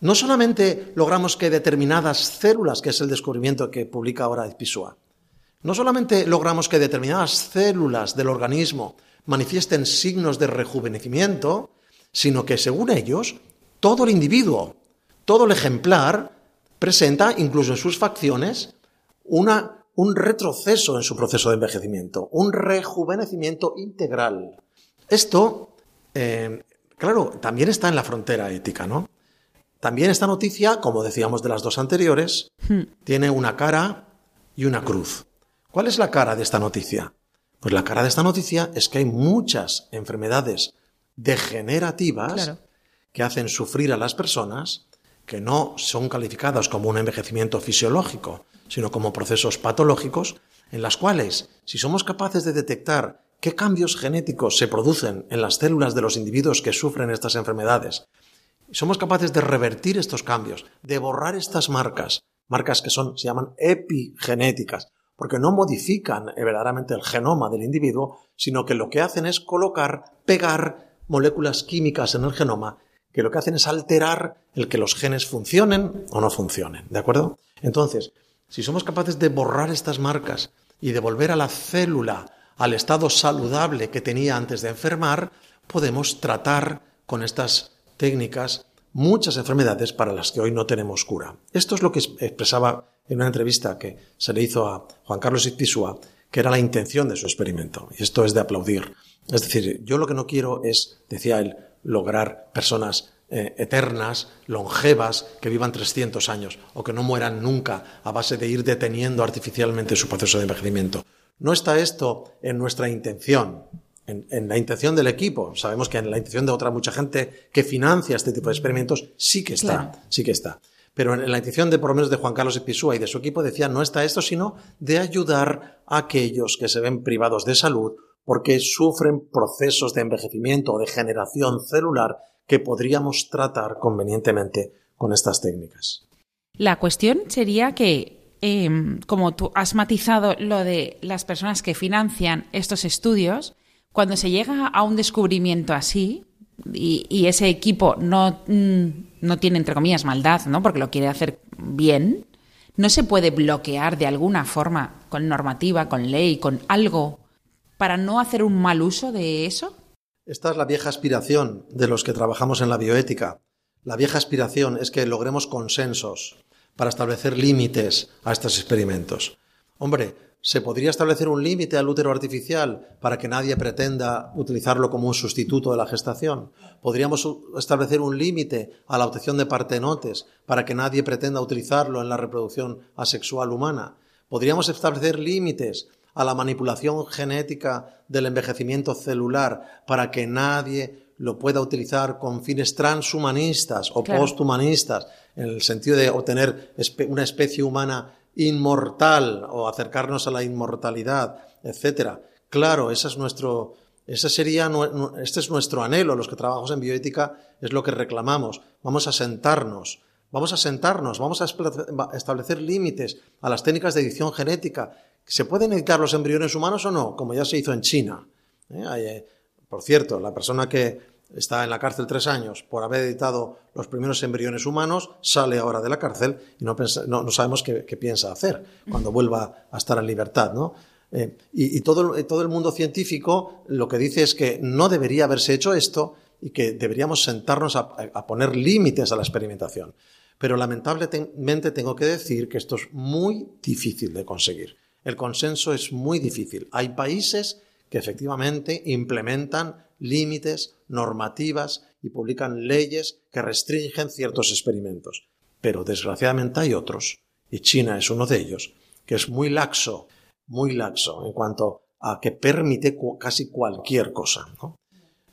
no solamente logramos que determinadas células, que es el descubrimiento que publica ahora Episua, no solamente logramos que determinadas células del organismo manifiesten signos de rejuvenecimiento, sino que según ellos, todo el individuo, todo el ejemplar presenta, incluso en sus facciones, una, un retroceso en su proceso de envejecimiento, un rejuvenecimiento integral. Esto, eh, claro, también está en la frontera ética, ¿no? También esta noticia, como decíamos de las dos anteriores, hmm. tiene una cara y una cruz. ¿Cuál es la cara de esta noticia? Pues la cara de esta noticia es que hay muchas enfermedades degenerativas que hacen sufrir a las personas que no son calificadas como un envejecimiento fisiológico, sino como procesos patológicos, en las cuales, si somos capaces de detectar qué cambios genéticos se producen en las células de los individuos que sufren estas enfermedades, somos capaces de revertir estos cambios, de borrar estas marcas, marcas que son, se llaman epigenéticas, porque no modifican verdaderamente el genoma del individuo, sino que lo que hacen es colocar, pegar moléculas químicas en el genoma que lo que hacen es alterar el que los genes funcionen o no funcionen, ¿de acuerdo? Entonces, si somos capaces de borrar estas marcas y de volver a la célula al estado saludable que tenía antes de enfermar, podemos tratar con estas técnicas muchas enfermedades para las que hoy no tenemos cura. Esto es lo que expresaba en una entrevista que se le hizo a Juan Carlos Iptisua, que era la intención de su experimento. Y esto es de aplaudir. Es decir, yo lo que no quiero es, decía él, lograr personas eh, eternas, longevas, que vivan 300 años o que no mueran nunca a base de ir deteniendo artificialmente su proceso de envejecimiento. No está esto en nuestra intención, en, la intención del equipo. Sabemos que en la intención de otra mucha gente que financia este tipo de experimentos sí que está, sí que está. Pero en la intención de por lo menos de Juan Carlos Episúa y de su equipo decía no está esto, sino de ayudar a aquellos que se ven privados de salud porque sufren procesos de envejecimiento o de generación celular que podríamos tratar convenientemente con estas técnicas. La cuestión sería que, em, como tú has matizado lo de las personas que financian estos estudios, cuando se llega a un descubrimiento así, y, ese equipo no, mm, no tiene, entre comillas, maldad, ¿no? porque lo quiere hacer bien, ¿no se puede bloquear de alguna forma, con normativa, con ley, con algo, para no hacer un mal uso de eso? Esta es la vieja aspiración de los que trabajamos en la bioética. La vieja aspiración es que logremos consensos para establecer límites a estos experimentos. Hombre, ¿se podría establecer un límite al útero artificial para que nadie pretenda utilizarlo como un sustituto de la gestación? ¿Podríamos establecer un límite a la obtención de partenotes para que nadie pretenda utilizarlo en la reproducción asexual humana? ¿Podríamos establecer límites a la manipulación genética del envejecimiento celular para que nadie lo pueda utilizar con fines transhumanistas o posthumanistas, en el sentido de obtener una especie humana inmortal o acercarnos a la inmortalidad, etcétera. Claro, ese es nuestro, ese sería, este es nuestro anhelo. Los que trabajamos en bioética es lo que reclamamos. Vamos a sentarnos, vamos a sentarnos, vamos a establecer límites a las técnicas de edición genética. ¿Se pueden editar los embriones humanos o no? Como ya se hizo en China. ¿eh? Eh, por cierto, la persona que está en la cárcel tres años por haber editado los primeros embriones humanos, sale ahora de la cárcel y no, sabemos qué, piensa hacer cuando vuelva a estar en libertad. ¿no? Eh, y, todo, el mundo científico lo que dice es que no debería haberse hecho esto y que deberíamos sentarnos a poner límites a la experimentación. Pero lamentablemente tengo que decir que esto es muy difícil de conseguir. El consenso es muy difícil. Hay países que efectivamente implementan límites, normativas y publican leyes que restringen ciertos experimentos. Pero desgraciadamente hay otros, y China es uno de ellos, que es muy laxo, muy laxo en cuanto a que permite casi cualquier cosa. ¿no?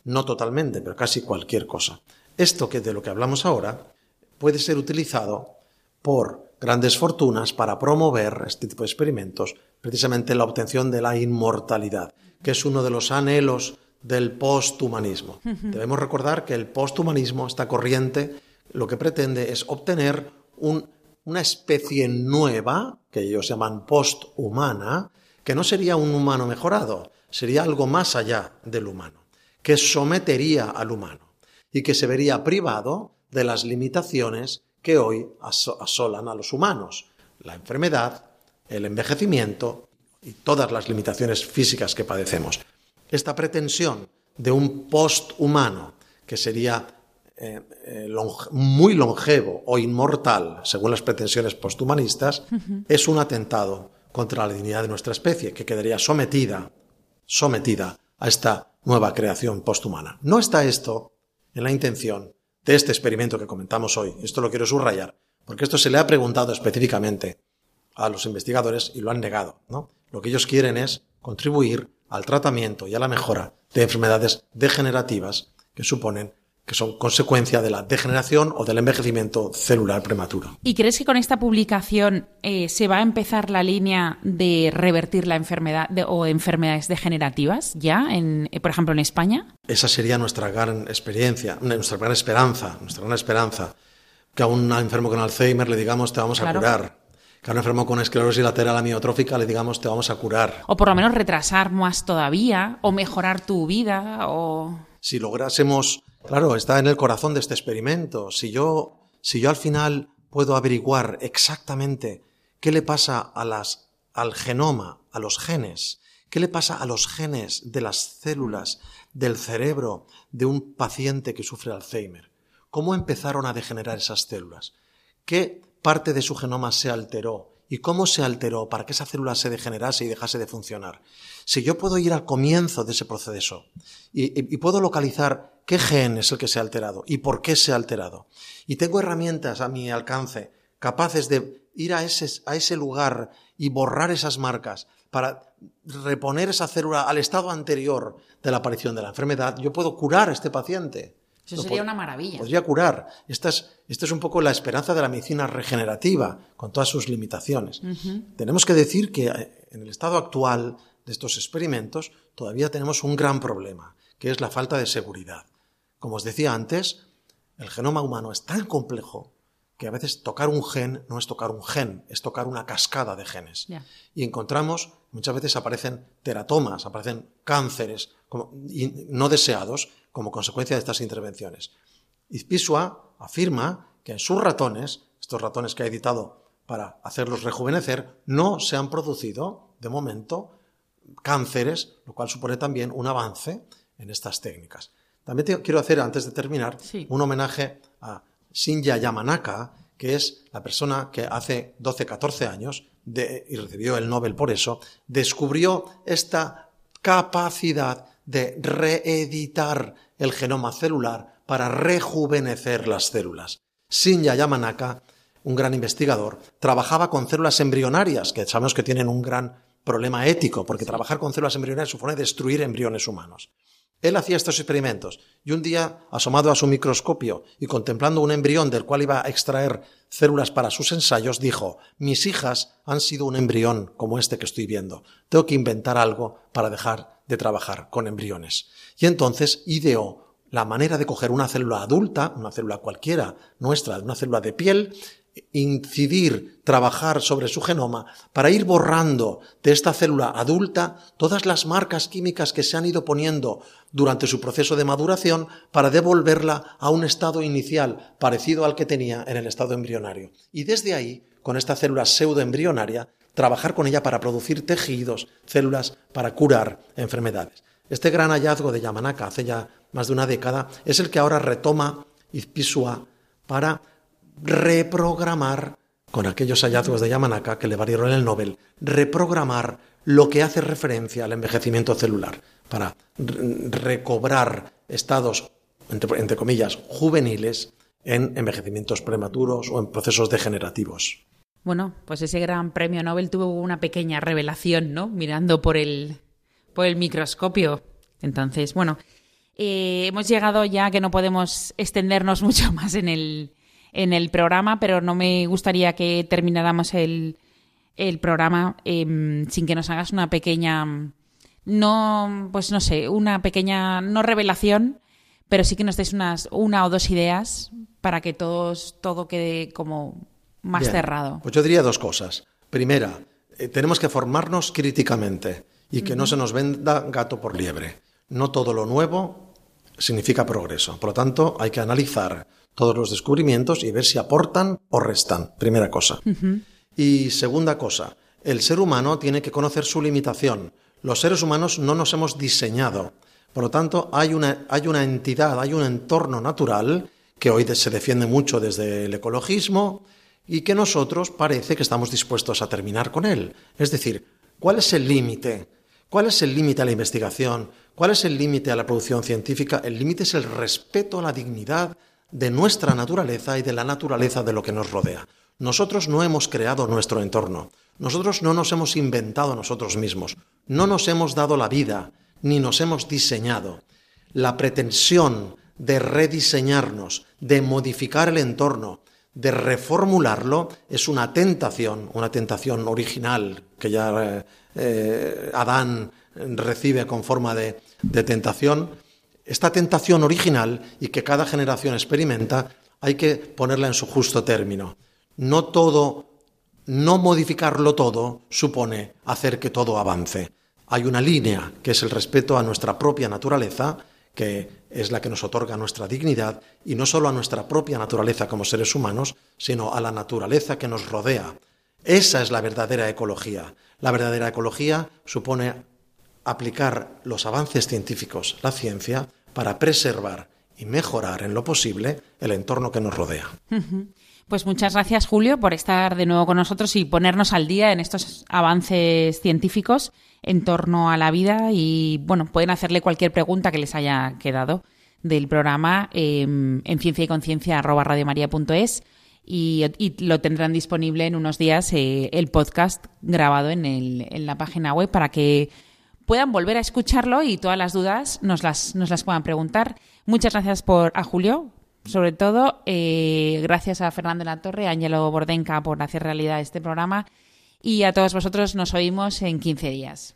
no totalmente, pero casi cualquier cosa. Esto que de lo que hablamos ahora puede ser utilizado por grandes fortunas para promover este tipo de experimentos, precisamente la obtención de la inmortalidad, que es uno de los anhelos del posthumanismo. Debemos recordar que el posthumanismo, esta corriente, lo que pretende es obtener una especie nueva, que ellos llaman posthumana, que no sería un humano mejorado, sería algo más allá del humano, que sometería al humano y que se vería privado de las limitaciones que hoy asolan a los humanos, la enfermedad, el envejecimiento y todas las limitaciones físicas que padecemos esta pretensión de un post-humano que sería eh, eh, muy longevo o inmortal, según las pretensiones posthumanistas, es un atentado contra la dignidad de nuestra especie, que quedaría sometida, sometida a esta nueva creación posthumana. No está esto en la intención de este experimento que comentamos hoy. Esto lo quiero subrayar, porque esto se le ha preguntado específicamente a los investigadores y lo han negado. ¿no? Lo que ellos quieren es contribuir al tratamiento y a la mejora de enfermedades degenerativas que suponen que son consecuencia de la degeneración o del envejecimiento celular prematuro. ¿Y crees que con esta publicación eh, se va a empezar la línea de revertir la enfermedad o enfermedades degenerativas ya, en, eh, por ejemplo, en España? Esa sería nuestra gran experiencia, nuestra gran esperanza, nuestra gran esperanza, que a un enfermo con Alzheimer le digamos te vamos a curar que a un enfermo con esclerosis lateral amiotrófica le digamos te vamos a curar. O por lo menos retrasar más todavía, o mejorar tu vida, o... Si lográsemos, claro, está en el corazón de este experimento. Si yo, si yo al final puedo averiguar exactamente qué le pasa a las, al genoma, a los genes, qué le pasa a los genes de las células del cerebro de un paciente que sufre Alzheimer, cómo empezaron a degenerar esas células, qué parte de su genoma se alteró y cómo se alteró para que esa célula se degenerase y dejase de funcionar. Si yo puedo ir al comienzo de ese proceso y, puedo localizar qué gen es el que se ha alterado y por qué se ha alterado, y tengo herramientas a mi alcance capaces de ir a ese, a ese lugar y borrar esas marcas para reponer esa célula al estado anterior de la aparición de la enfermedad, yo puedo curar a este paciente. Eso sería una maravilla. Podría curar. Esta es, es, un poco la esperanza de la medicina regenerativa, con todas sus limitaciones. Tenemos que decir que eh, en el estado actual de estos experimentos todavía tenemos un gran problema, que es la falta de seguridad. Como os decía antes, el genoma humano es tan complejo que a veces tocar un gen no es tocar un gen, es tocar una cascada de genes. Y encontramos, muchas veces aparecen teratomas, aparecen cánceres no deseados, como consecuencia de estas intervenciones. Izpisua afirma que en sus ratones, estos ratones que ha editado para hacerlos rejuvenecer, no se han producido, de momento, cánceres, lo cual supone también un avance en estas técnicas. También te- quiero hacer, antes de terminar, Sí. un homenaje a Shinya Yamanaka, que es la persona que hace 12, 14 años, de- y recibió el Nobel por eso, descubrió esta capacidad de reeditar el genoma celular para rejuvenecer las células. Shinya Yamanaka, un gran investigador, trabajaba con células embrionarias, que sabemos que tienen un gran problema ético, porque trabajar con células embrionarias supone destruir embriones humanos. Él hacía estos experimentos y un día, asomado a su microscopio y contemplando un embrión del cual iba a extraer células para sus ensayos, dijo, mis hijas han sido un embrión como este que estoy viendo. Tengo que inventar algo para dejar de trabajar con embriones. Y entonces ideó la manera de coger una célula adulta, una célula cualquiera nuestra, una célula de piel, incidir, trabajar sobre su genoma para ir borrando de esta célula adulta todas las marcas químicas que se han ido poniendo durante su proceso de maduración para devolverla a un estado inicial parecido al que tenía en el estado embrionario. Y desde ahí, con esta célula pseudoembrionaria, trabajar con ella para producir tejidos, células para curar enfermedades. Este gran hallazgo de Yamanaka hace ya más de una década es el que ahora retoma Izpisua para reprogramar, con aquellos hallazgos de Yamanaka que le valieron el Nobel, reprogramar lo que hace referencia al envejecimiento celular, para re- recobrar estados, entre, entre comillas, juveniles en envejecimientos prematuros o en procesos degenerativos. Bueno, pues ese gran premio Nobel tuvo una pequeña revelación, ¿no? Mirando por el, por el microscopio. Entonces, bueno, eh, hemos llegado ya que no podemos extendernos mucho más en el, en el programa, pero no me gustaría que termináramos el, el programa em, sin que nos hagas una pequeña, no, pues no sé, una pequeña, no revelación, pero sí que nos des unas, una o dos ideas para que todos, todo quede como más Bien, cerrado. Pues yo diría dos cosas. Primera, eh, tenemos que formarnos críticamente y que no se nos venda gato por liebre. No todo lo nuevo significa progreso. Por lo tanto, hay que analizar todos los descubrimientos y ver si aportan o restan. Primera cosa. Y segunda cosa, el ser humano tiene que conocer su limitación. Los seres humanos no nos hemos diseñado. Por lo tanto, hay una, hay una entidad, hay un entorno natural que hoy se defiende mucho desde el ecologismo y que nosotros parece que estamos dispuestos a terminar con él. Es decir, ¿cuál es el límite? ¿Cuál es el límite a la investigación? ¿Cuál es el límite a la producción científica? El límite es el respeto a la dignidad de nuestra naturaleza y de la naturaleza de lo que nos rodea. Nosotros no hemos creado nuestro entorno. Nosotros no nos hemos inventado nosotros mismos. No nos hemos dado la vida, ni nos hemos diseñado. La pretensión de rediseñarnos, de modificar el entorno, de reformularlo, es una tentación, una tentación original que ya eh, eh, Adán recibe con forma de, de tentación. Esta tentación original y que cada generación experimenta, hay que ponerla en su justo término. No todo, no modificarlo todo supone hacer que todo avance. Hay una línea que es el respeto a nuestra propia naturaleza, que es la que nos otorga nuestra dignidad, y no solo a nuestra propia naturaleza como seres humanos, sino a la naturaleza que nos rodea. Esa es la verdadera ecología. La verdadera ecología supone aplicar los avances científicos, la ciencia, para preservar y mejorar en lo posible el entorno que nos rodea. Pues muchas gracias, Julio, por estar de nuevo con nosotros y ponernos al día en estos avances científicos en torno a la vida. Y bueno, pueden hacerle cualquier pregunta que les haya quedado del programa eh, en ciencia y conciencia y, y, lo tendrán disponible en unos días eh, el podcast grabado en la página web para que puedan volver a escucharlo y todas las dudas nos las, nos las puedan preguntar. Muchas gracias por a Julio sobre todo, eh, gracias a Fernando la Torre, a Ángelo Bordenca por hacer realidad este programa y a todos vosotros nos oímos en 15 días.